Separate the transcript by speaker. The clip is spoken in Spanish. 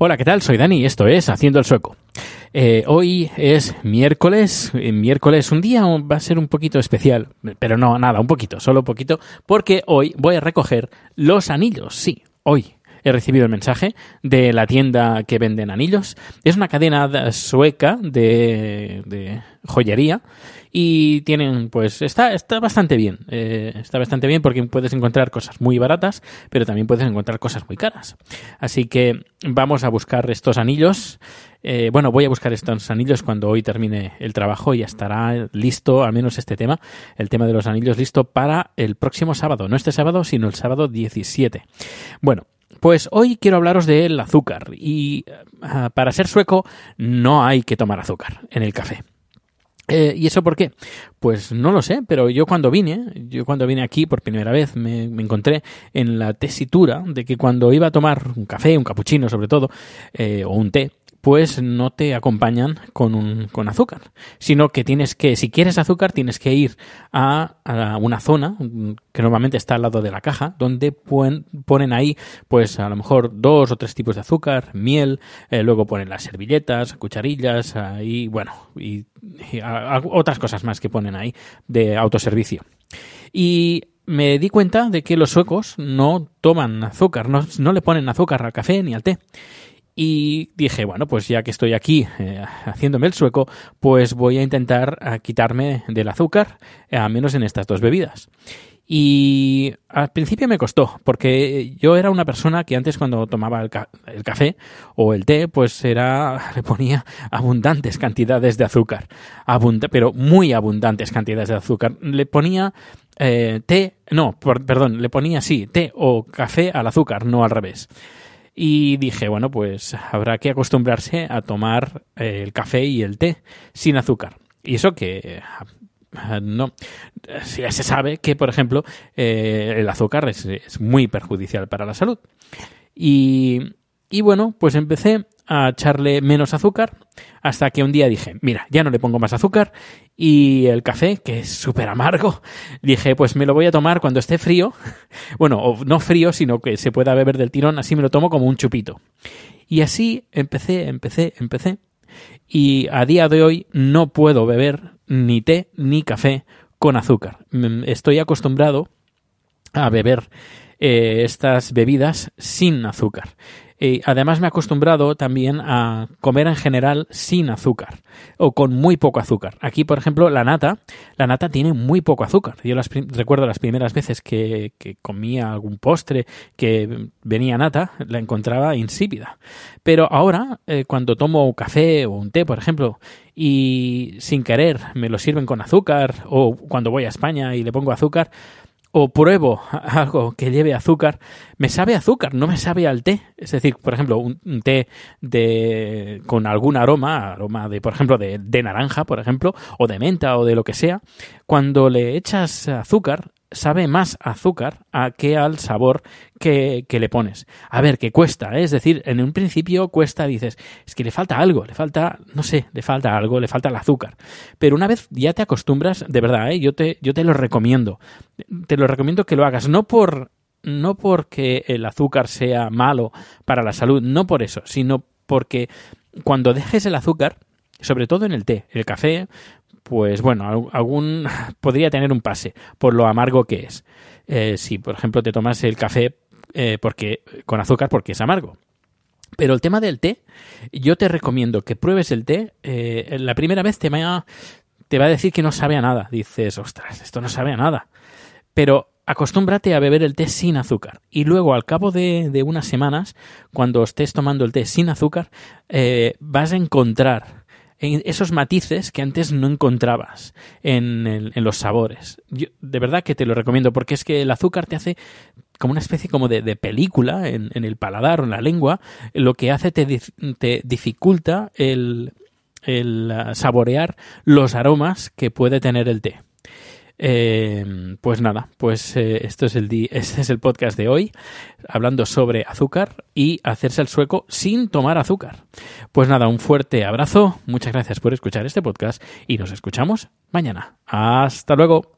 Speaker 1: Hola, ¿qué tal? Soy Dani y esto es Haciendo el Sueco. Eh, hoy es miércoles, eh, miércoles un día va a ser un poquito especial, pero no, nada, un poquito, solo un poquito, porque hoy voy a recoger los anillos, sí, hoy. He recibido el mensaje de la tienda que venden anillos. Es una cadena sueca de, de joyería y tienen, pues, está, está bastante bien. Eh, está bastante bien porque puedes encontrar cosas muy baratas, pero también puedes encontrar cosas muy caras. Así que vamos a buscar estos anillos. Eh, bueno, voy a buscar estos anillos cuando hoy termine el trabajo y estará listo, al menos este tema, el tema de los anillos listo para el próximo sábado. No este sábado, sino el sábado 17. Bueno, pues hoy quiero hablaros del azúcar y uh, para ser sueco no hay que tomar azúcar en el café. Eh, ¿Y eso por qué? Pues no lo sé, pero yo cuando vine, yo cuando vine aquí por primera vez me, me encontré en la tesitura de que cuando iba a tomar un café, un capuchino sobre todo, eh, o un té, pues no te acompañan con, un, con azúcar, sino que tienes que, si quieres azúcar, tienes que ir a, a una zona que normalmente está al lado de la caja, donde ponen, ahí, pues a lo mejor dos o tres tipos de azúcar, miel, eh, luego ponen las servilletas, cucharillas, y bueno, y, otras cosas más que ponen ahí de autoservicio. Y me di cuenta de que los suecos no toman azúcar, no, no le ponen azúcar al café ni al té. Y dije, bueno, pues ya que estoy aquí eh, haciéndome el sueco, pues voy a intentar quitarme del azúcar, eh, al menos en estas dos bebidas. Y al principio me costó, porque yo era una persona que antes cuando tomaba el, ca el, café o el té, pues era, le ponía abundantes cantidades de azúcar, pero muy abundantes cantidades de azúcar. Le ponía eh, té, no, por, perdón, le ponía sí, té o café al azúcar, no al revés. Y dije, bueno, pues habrá que acostumbrarse a tomar eh, el café y el té sin azúcar. Y eso que no ya se sabe que, por ejemplo, eh, el azúcar es, muy perjudicial para la salud. Y, y bueno, pues empecé a echarle menos azúcar hasta que un día dije, mira, ya no le pongo más azúcar y el café, que es súper amargo, dije, pues me lo voy a tomar cuando esté frío, bueno, no frío, sino que se pueda beber del tirón, así me lo tomo como un chupito. Y así empecé, empecé, empecé. Y a día de hoy no puedo beber ni té ni café con azúcar. Estoy acostumbrado a beber eh, estas bebidas sin azúcar. Eh, además me he acostumbrado también a comer en general sin azúcar o con muy poco azúcar. Aquí, por ejemplo, la nata, la nata tiene muy poco azúcar. Yo las, recuerdo las primeras veces que, que, comía algún postre que venía nata, la encontraba insípida. Pero ahora, eh, cuando tomo café o un té, por ejemplo, y sin querer me lo sirven con azúcar o cuando voy a España y le pongo azúcar, o pruebo algo que lleve azúcar, me sabe azúcar, no me sabe al té. Es decir, por ejemplo, un, un té de con algún aroma, aroma de, por ejemplo, de, de, naranja, por ejemplo, o de menta o de lo que sea, cuando le echas azúcar, sabe más azúcar a que al sabor que, que, le pones. A ver, que cuesta, ¿eh? es decir, en un principio cuesta, dices, es que le falta algo, le falta, no sé, le falta algo, le falta el azúcar. Pero una vez ya te acostumbras, de verdad, ¿eh? yo, te, yo te lo recomiendo. Te lo recomiendo que lo hagas, no por no porque el azúcar sea malo para la salud, no por eso, sino porque cuando dejes el azúcar, sobre todo en el té, el café, pues bueno, algún podría tener un pase por lo amargo que es. Eh, si, por ejemplo, te tomas el café eh, porque con azúcar porque es amargo. Pero el tema del té, yo te recomiendo que pruebes el té. Eh, la primera vez te va, te va a decir que no sabe a nada. Dices, ostras, esto no sabe a nada. Pero acostúmbrate a beber el té sin azúcar. Y luego, al cabo de, unas semanas, cuando estés tomando el té sin azúcar, vas a encontrar esos matices que antes no encontrabas en, los sabores. de verdad que te lo recomiendo porque es que el azúcar te hace como una especie como de, película en, el paladar o en la lengua, lo que hace te, te dificulta el, el saborear los aromas que puede tener el té. Eh, pues nada, pues eh, esto es el este es el podcast de hoy, hablando sobre azúcar y hacerse el sueco sin tomar azúcar. Pues nada, un fuerte abrazo, muchas gracias por escuchar este podcast y nos escuchamos mañana. Hasta luego.